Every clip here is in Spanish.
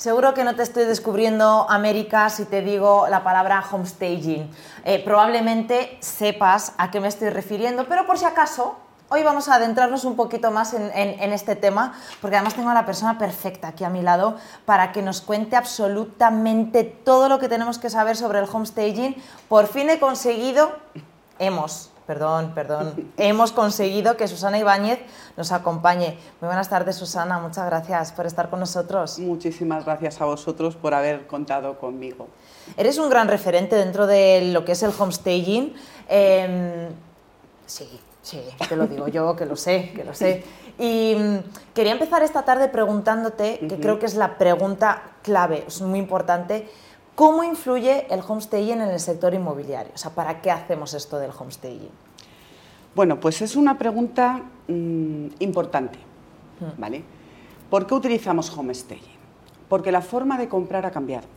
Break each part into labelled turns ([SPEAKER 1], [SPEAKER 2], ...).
[SPEAKER 1] Seguro que no te estoy descubriendo América si te digo la palabra homestaging. Eh, probablemente sepas a qué me estoy refiriendo, pero por si acaso, hoy vamos a adentrarnos un poquito más en, en, este tema, porque además tengo a la persona perfecta aquí a mi lado para que nos cuente absolutamente todo lo que tenemos que saber sobre el homestaging. Por fin he conseguido, hemos, perdón, perdón, hemos conseguido que Susana Ibáñez nos acompañe. Muy buenas tardes, Susana, muchas gracias por estar con nosotros.
[SPEAKER 2] Muchísimas gracias a vosotros por haber contado conmigo.
[SPEAKER 1] Eres un gran referente dentro de lo que es el homestaging. Em, sí, sí, te lo digo yo, que lo sé, que lo sé. Y mm, quería empezar esta tarde preguntándote, que creo que es la pregunta clave, es muy importante, ¿Cómo influye el homestaging en el sector inmobiliario? O sea, ¿para qué hacemos esto del homestaging?
[SPEAKER 2] Bueno, pues es una pregunta mm, importante, hmm. ¿vale? ¿Por qué utilizamos homestaging? Porque la forma de comprar ha cambiado,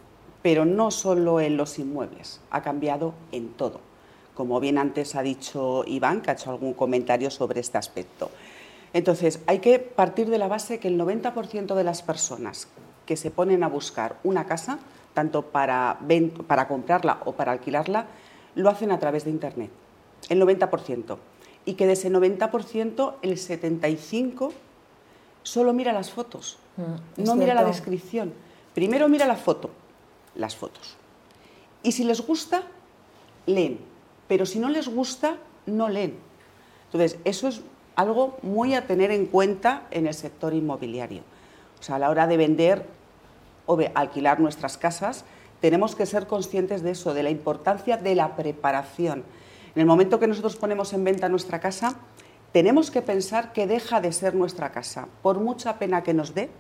[SPEAKER 2] pero no solo en los inmuebles, ha cambiado en todo. Como bien antes ha dicho Iván, que ha hecho algún comentario sobre este aspecto. Entonces, hay que partir de la base que el 90% de las personas que se ponen a buscar una casa tanto para, para comprarla o para alquilarla, lo hacen a través de Internet, el 90%. Y que de ese 90%, el 75% solo mira las fotos, mm, no mira la descripción. Primero mira la foto, las fotos. Y si les gusta, leen. Pero si no les gusta, no leen. Entonces, eso es algo muy a tener en cuenta en el sector inmobiliario. O sea, a la hora de vender o alquilar nuestras casas, tenemos que ser conscientes de eso, de la importancia de la preparación. En el momento que nosotros ponemos en venta nuestra casa, tenemos que pensar que deja de ser nuestra casa, por mucha pena que nos dé,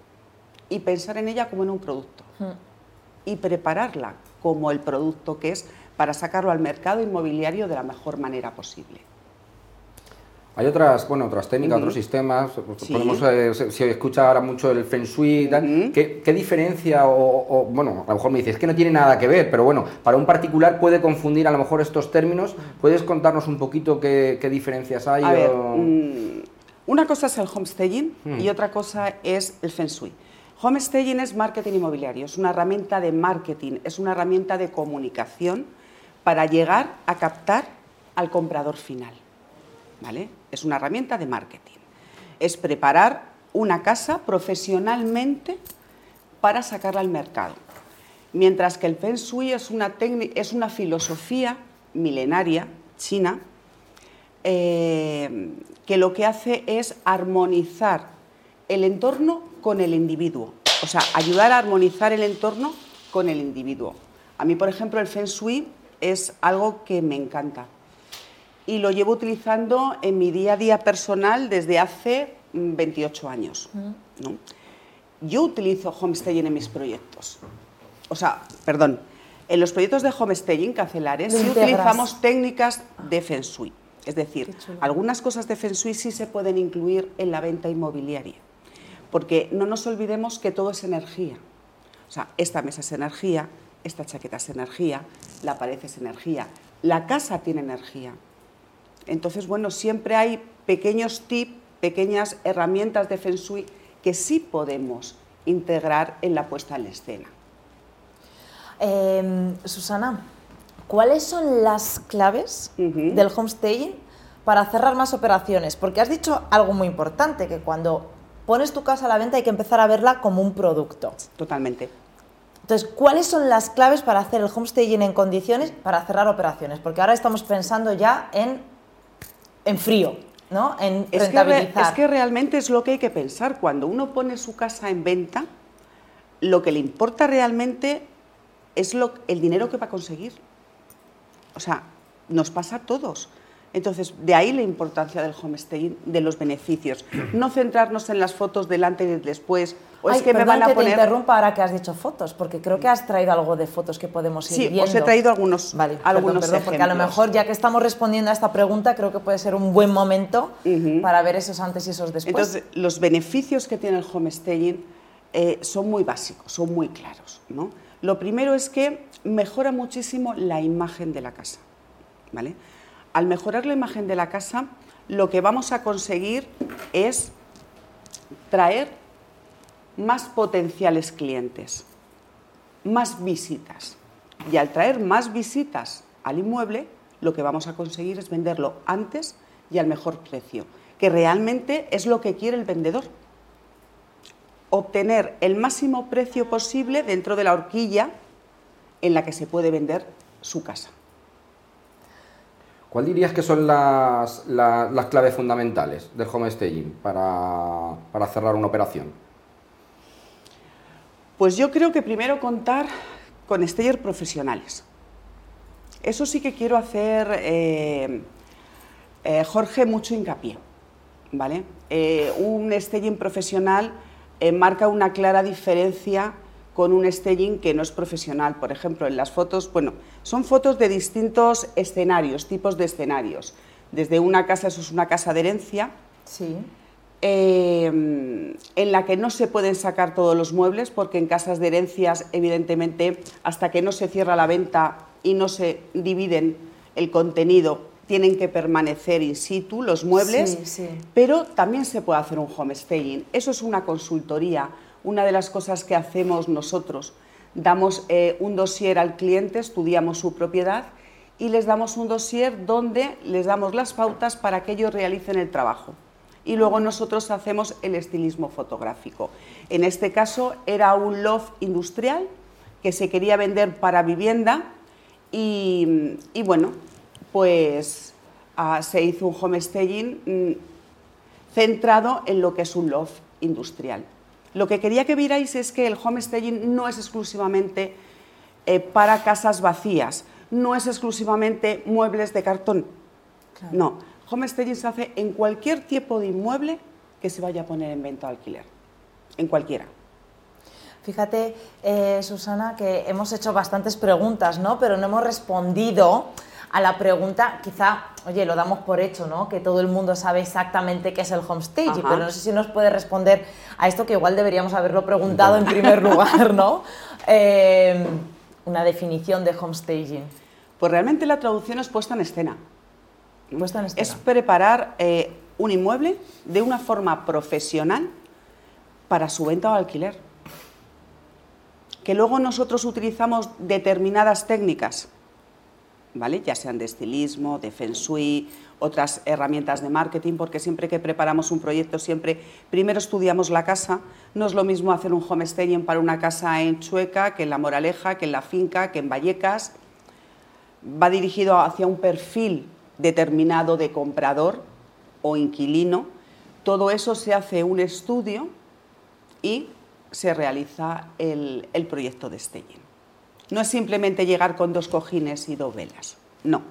[SPEAKER 2] y pensar en ella como en un producto. Hmm. Y prepararla como el producto que es para sacarlo al mercado inmobiliario de la mejor manera posible.
[SPEAKER 3] Hay otras, bueno, otras técnicas, otros sistemas. Pues, podemos, eh, si escucha ahora mucho el Feng Shui, ¿qué, diferencia? O, bueno, a lo mejor me dices que no tiene nada que ver, pero bueno, para un particular puede confundir a lo mejor estos términos. ¿Puedes contarnos un poquito qué, diferencias hay?
[SPEAKER 2] Mm, una cosa es el homestaging mm. y otra cosa es el Feng Shui. Homestaging es marketing inmobiliario, es una herramienta de marketing, es una herramienta de comunicación para llegar a captar al comprador final. Es una herramienta de marketing. Es preparar una casa profesionalmente para sacarla al mercado. Mientras que el Feng Shui es una, es una filosofía milenaria china eh, que lo que hace es armonizar el entorno con el individuo. O sea, ayudar a armonizar el entorno con el individuo. A mí, por ejemplo, el Feng Shui es algo que me encanta y lo llevo utilizando en mi día a día personal desde hace 28 mm, años. Yo utilizo homestaging en mis proyectos. O sea, perdón, en los proyectos de homestaging cancelares sí utilizamos técnicas de Feng Shui. Es decir, algunas cosas de Feng Shui sí se pueden incluir en la venta inmobiliaria. Porque no nos olvidemos que todo es energía. O sea, esta mesa es energía, esta chaqueta es energía, la pared es energía, la casa tiene energía. Entonces, bueno, siempre hay pequeños tips, pequeñas herramientas de Feng Shui que sí podemos integrar en la puesta en escena.
[SPEAKER 1] Em, Susana, ¿cuáles son las claves del homestaging para cerrar más operaciones? Porque has dicho algo muy importante, que cuando pones tu casa a la venta hay que empezar a verla como un producto.
[SPEAKER 2] Totalmente.
[SPEAKER 1] Entonces, ¿cuáles son las claves para hacer el homestaging en condiciones para cerrar operaciones? Porque ahora estamos pensando ya en en frío, ¿no? En
[SPEAKER 2] es rentabilizar. Que es que realmente es lo que hay que pensar. Cuando uno pone su casa en venta, lo que le importa realmente es lo, el dinero que va a conseguir. O sea, nos pasa a todos. Entonces, de ahí la importancia del homestaying, de los beneficios. No centrarnos en las fotos delante y después.
[SPEAKER 1] O es que me van a que poner. Te interrumpa ahora que has dicho fotos, porque creo que has traído algo de fotos que podemos ir
[SPEAKER 2] sí,
[SPEAKER 1] viendo.
[SPEAKER 2] os he traído algunos.
[SPEAKER 1] Vale, algunos porque a lo mejor ya que estamos respondiendo a esta pregunta, creo que puede ser un buen momento para ver esos antes y esos después.
[SPEAKER 2] Entonces, los beneficios que tiene el homestaying eh, son muy básicos, son muy claros. ¿no? Lo primero es que mejora muchísimo la imagen de la casa. ¿vale? Al mejorar la imagen de la casa, lo que vamos a conseguir es traer más potenciales clientes. más visitas. Y al traer más visitas al inmueble, lo que vamos a conseguir es venderlo antes y al mejor precio, que realmente es lo que quiere el vendedor. Obtener el máximo precio posible dentro de la horquilla en la que se puede vender su casa.
[SPEAKER 3] ¿Cuál dirías que son las, claves fundamentales del home staging para, para cerrar una operación?
[SPEAKER 2] Pues yo creo que primero contar con stagers profesionales. Eso sí que quiero hacer, eh, eh, Jorge, mucho hincapié. ¿vale? Eh, un staging profesional marca una clara diferencia con un staging que no es profesional. Por ejemplo, en las fotos, bueno, son fotos de distintos escenarios, tipos de escenarios. Desde una casa, eso es una casa de herencia,
[SPEAKER 1] sí.
[SPEAKER 2] en la que no se pueden sacar todos los muebles, porque en casas de herencias, evidentemente, hasta que no se cierra la venta y no se dividen el contenido, tienen que permanecer in situ los muebles, pero también se puede hacer un home staging. Eso es una consultoría, una de las cosas que hacemos nosotros. Damos eh, un dossier al cliente, estudiamos su propiedad y les damos un dossier donde les damos las pautas para que ellos realicen el trabajo. Y luego nosotros hacemos el estilismo fotográfico. En este caso era un loft industrial que se quería vender para vivienda y, bueno, pues ah, se hizo un home staging mm, centrado en lo que es un loft industrial. Lo que quería que vierais es que el home staging no es exclusivamente eh, para casas vacías, no es exclusivamente muebles de cartón. No, home staging se hace en cualquier tipo de inmueble que se vaya a poner en venta o alquiler, en cualquiera.
[SPEAKER 1] Fíjate, eh, Susana, que hemos hecho bastantes preguntas, ¿no? Pero no hemos respondido a la pregunta, quizá, oye, lo damos por hecho, ¿no? Que todo el mundo sabe exactamente qué es el homestage, pero no sé si nos puede responder a esto que igual deberíamos haberlo preguntado en primer lugar, ¿no? Eh, una definición de homestaging.
[SPEAKER 2] Pues realmente la traducción es puesta en escena.
[SPEAKER 1] Puesta en escena.
[SPEAKER 2] Es preparar eh, un inmueble de una forma profesional para su venta o alquiler que luego nosotros utilizamos determinadas técnicas, ¿vale? ya sean de estilismo, de feng shui, otras herramientas de marketing, porque siempre que preparamos un proyecto, siempre primero estudiamos la casa. No es lo mismo hacer un homestaging para una casa en Chueca que en La Moraleja, que en La Finca, que en Vallecas. Va dirigido hacia un perfil determinado de comprador o inquilino. Todo eso se hace un estudio y se realiza el, proyecto de staging. No es simplemente llegar con dos cojines y dos velas, no.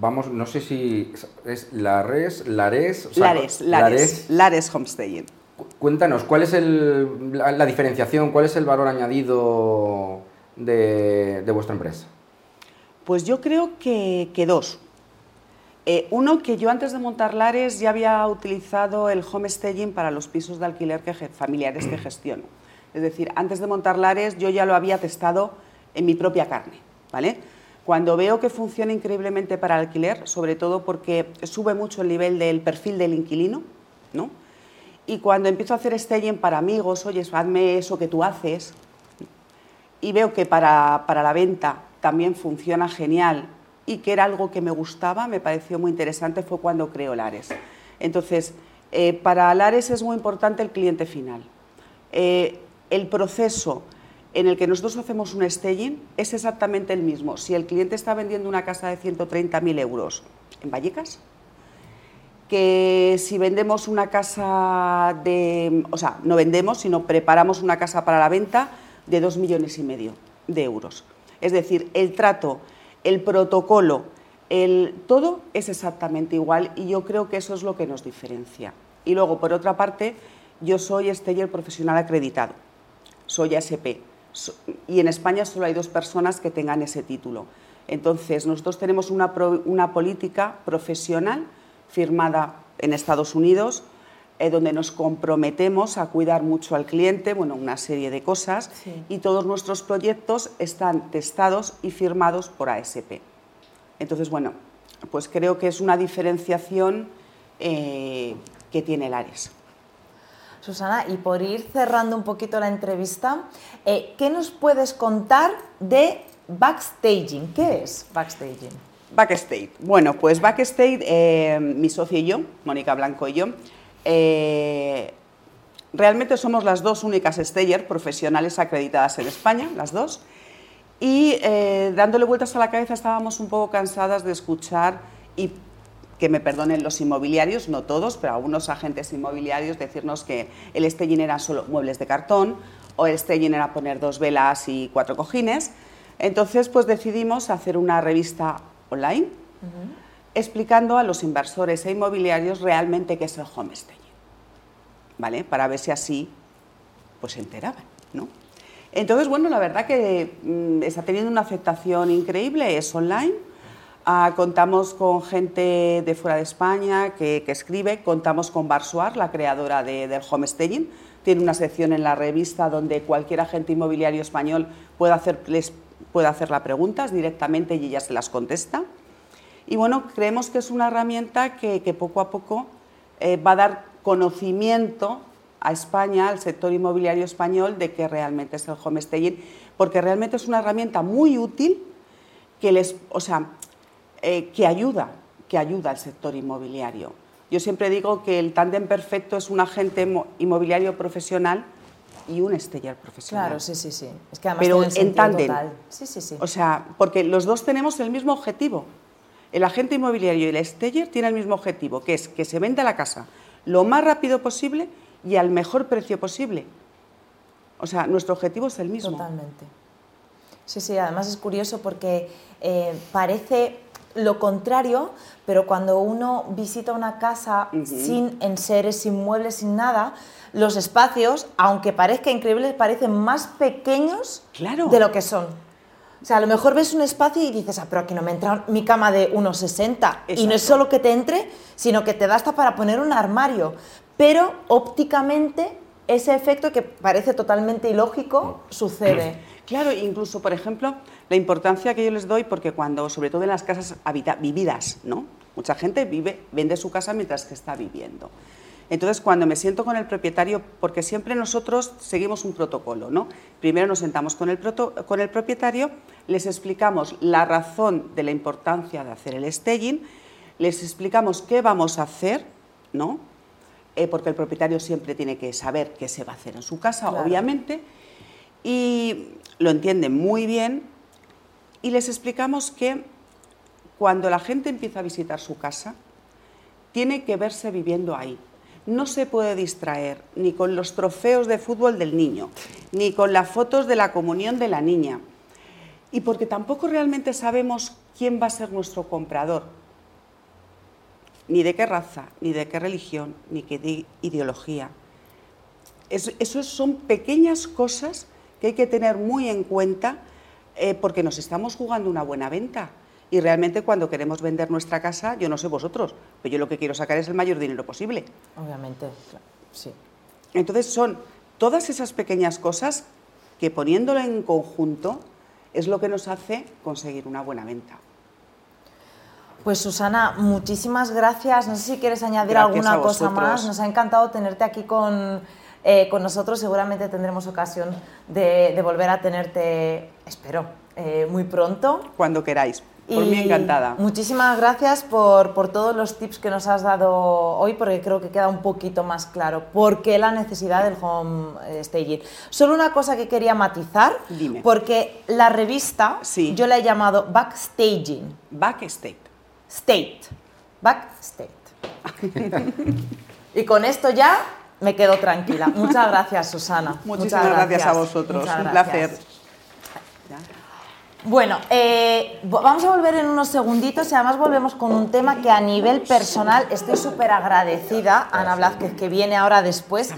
[SPEAKER 3] Vamos, no sé si es Lares, Lares...
[SPEAKER 2] Lares, Lares, Lares, Homestaging.
[SPEAKER 3] Cuéntanos, ¿cuál es la, diferenciación, cuál es el valor añadido de, vuestra empresa?
[SPEAKER 2] Pues yo creo que dos. Eh, uno, que yo antes de montar Lares ya había utilizado el homestaging para los pisos de alquiler familiares que gestiono. Es decir, antes de montar Lares yo ya lo había testado en mi propia carne. ¿vale? Cuando veo que funciona increíblemente para alquiler, sobre todo porque sube mucho el nivel del perfil del inquilino, ¿no? y cuando empiezo a hacer staging para amigos, oye, hazme eso que tú haces, y veo que para, para la venta también funciona genial y que era algo que me gustaba, me pareció muy interesante, fue cuando creo Lares. Entonces, eh, para Lares es muy importante el cliente final. Eh, el proceso en el que nosotros hacemos un staging es exactamente el mismo. Si el cliente está vendiendo una casa de 130.000 euros en Vallecas, que si vendemos una casa de, o sea, no vendemos, sino preparamos una casa para la venta de 2 millones y medio de euros. Es decir, el trato el protocolo, el, todo es exactamente igual y yo creo que eso es lo que nos diferencia. Y luego, por otra parte, yo soy Steyer profesional acreditado, soy ASP y en España solo hay dos personas que tengan ese título. Entonces, nosotros tenemos una, una política profesional firmada en Estados Unidos eh, donde nos comprometemos a cuidar mucho al cliente, bueno, una serie de cosas, y todos nuestros proyectos están testados y firmados por ASP. Entonces, bueno, pues creo que es una diferenciación eh, que tiene el ARES.
[SPEAKER 1] Susana, y por ir cerrando un poquito la entrevista, eh, ¿qué nos puedes contar de backstaging? ¿Qué es backstaging?
[SPEAKER 2] Backstage. Bueno, pues Backstage, eh, mi socio y yo, Mónica Blanco y yo, eh, realmente somos las dos únicas stager profesionales acreditadas en España, las dos, y dándole vueltas a la cabeza estábamos un poco cansadas de escuchar y que me perdonen los inmobiliarios, no todos, pero algunos agentes inmobiliarios decirnos que el staging era solo muebles de cartón o el staging era poner dos velas y cuatro cojines. Entonces, pues decidimos hacer una revista online explicando a los inversores e inmobiliarios realmente qué es el homestaging, ¿vale? Para ver si así pues se enteraban, ¿no? Entonces, bueno, la verdad que mm, está teniendo una aceptación increíble, es online. Ah, contamos con gente de fuera de España que, que escribe, contamos con Barsuar, la creadora de, del homestaging, tiene una sección en la revista donde cualquier agente inmobiliario español puede, hacer, les puede hacerle preguntas directamente y ella se las contesta. Y bueno, creemos que es una herramienta que, que poco a poco eh, va a dar conocimiento a España, al sector inmobiliario español, de qué realmente es el homestaging, porque realmente es una herramienta muy útil que les, o sea, eh, que ayuda, que ayuda al sector inmobiliario. Yo siempre digo que el tándem perfecto es un agente inmobiliario profesional y un esteller profesional.
[SPEAKER 1] Claro, sí, sí, sí. Es que además
[SPEAKER 2] Pero en tándem.
[SPEAKER 1] Sí, sí, sí.
[SPEAKER 2] O sea, porque los dos tenemos el mismo objetivo. El agente inmobiliario y el esteller tienen el mismo objetivo, que es que se venda la casa lo más rápido posible y al mejor precio posible. O sea, nuestro objetivo es el mismo.
[SPEAKER 1] Totalmente. Sí, sí, además es curioso porque eh, parece lo contrario, pero cuando uno visita una casa sin enseres, sin muebles, sin nada, los espacios, aunque parezca increíbles, parecen más pequeños
[SPEAKER 2] Claro.
[SPEAKER 1] de lo que son. O sea, a lo mejor ves un espacio y dices, ah, pero aquí no me entra mi cama de 1,60. Y no es solo que te entre, sino que te da hasta para poner un armario. Pero ópticamente, ese efecto que parece totalmente ilógico sucede.
[SPEAKER 2] Claro, incluso, por ejemplo, la importancia que yo les doy, porque cuando, sobre todo en las casas habita- vividas, ¿no? Mucha gente vive, vende su casa mientras que está viviendo. Entonces, cuando me siento con el propietario, porque siempre nosotros seguimos un protocolo, ¿no? Primero nos sentamos con el, proto- con el propietario, les explicamos la razón de la importancia de hacer el staging, les explicamos qué vamos a hacer, ¿no? Eh, porque el propietario siempre tiene que saber qué se va a hacer en su casa,
[SPEAKER 1] Claro.
[SPEAKER 2] obviamente, y lo entienden muy bien, y les explicamos que cuando la gente empieza a visitar su casa, tiene que verse viviendo ahí. No se puede distraer ni con los trofeos de fútbol del niño, ni con las fotos de la comunión de la niña. Y porque tampoco realmente sabemos quién va a ser nuestro comprador, ni de qué raza, ni de qué religión, ni qué de ideología. Es- son pequeñas cosas que hay que tener muy en cuenta eh, porque nos estamos jugando una buena venta. Y realmente cuando queremos vender nuestra casa, yo no sé vosotros, pero yo lo que quiero sacar es el mayor dinero posible.
[SPEAKER 1] Obviamente, sí.
[SPEAKER 2] Entonces son todas esas pequeñas cosas que poniéndolo en conjunto es lo que nos hace conseguir una buena venta.
[SPEAKER 1] Pues Susana, muchísimas gracias. No sé si quieres añadir
[SPEAKER 2] Gracias
[SPEAKER 1] alguna cosa más. Nos ha encantado tenerte aquí con, eh, con nosotros. Seguramente tendremos ocasión de, de volver a tenerte, espero, eh, muy pronto.
[SPEAKER 2] Cuando queráis. Por mí encantada.
[SPEAKER 1] Muchísimas gracias por, por todos los tips que nos has dado hoy, porque creo que queda un poquito más claro por qué la necesidad del home eh, staging. Solo una cosa que quería matizar,
[SPEAKER 2] Dime.
[SPEAKER 1] porque la revista
[SPEAKER 2] Sí.
[SPEAKER 1] yo la he llamado Backstaging.
[SPEAKER 2] Backstage.
[SPEAKER 1] State. Backstate. y con esto ya me quedo tranquila. Muchas gracias, Susana.
[SPEAKER 2] Muchísimas
[SPEAKER 1] Muchas
[SPEAKER 2] gracias. a vosotros.
[SPEAKER 1] Muchas
[SPEAKER 2] Un
[SPEAKER 1] gracias.
[SPEAKER 2] placer.
[SPEAKER 1] Bueno, eh, vamos a volver en unos segunditos y además volvemos con un tema que a nivel personal estoy súper agradecida a Ana Blázquez que viene ahora después,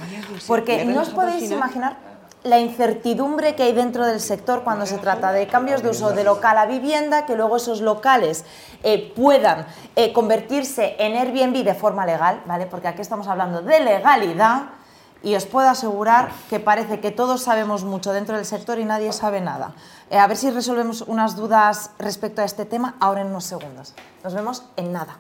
[SPEAKER 1] porque
[SPEAKER 2] ¿Me
[SPEAKER 1] no os podéis imaginar la incertidumbre que hay dentro del sector cuando se trata de cambios de uso de local a vivienda, que luego esos locales eh, puedan eh, convertirse en Airbnb de forma legal, ¿vale? Porque aquí estamos hablando de legalidad y os puedo asegurar que parece que todos sabemos mucho dentro del sector y nadie sabe nada. Eh, a ver si resolvemos unas dudas respecto a este tema ahora en unos segundos. Nos vemos en nada.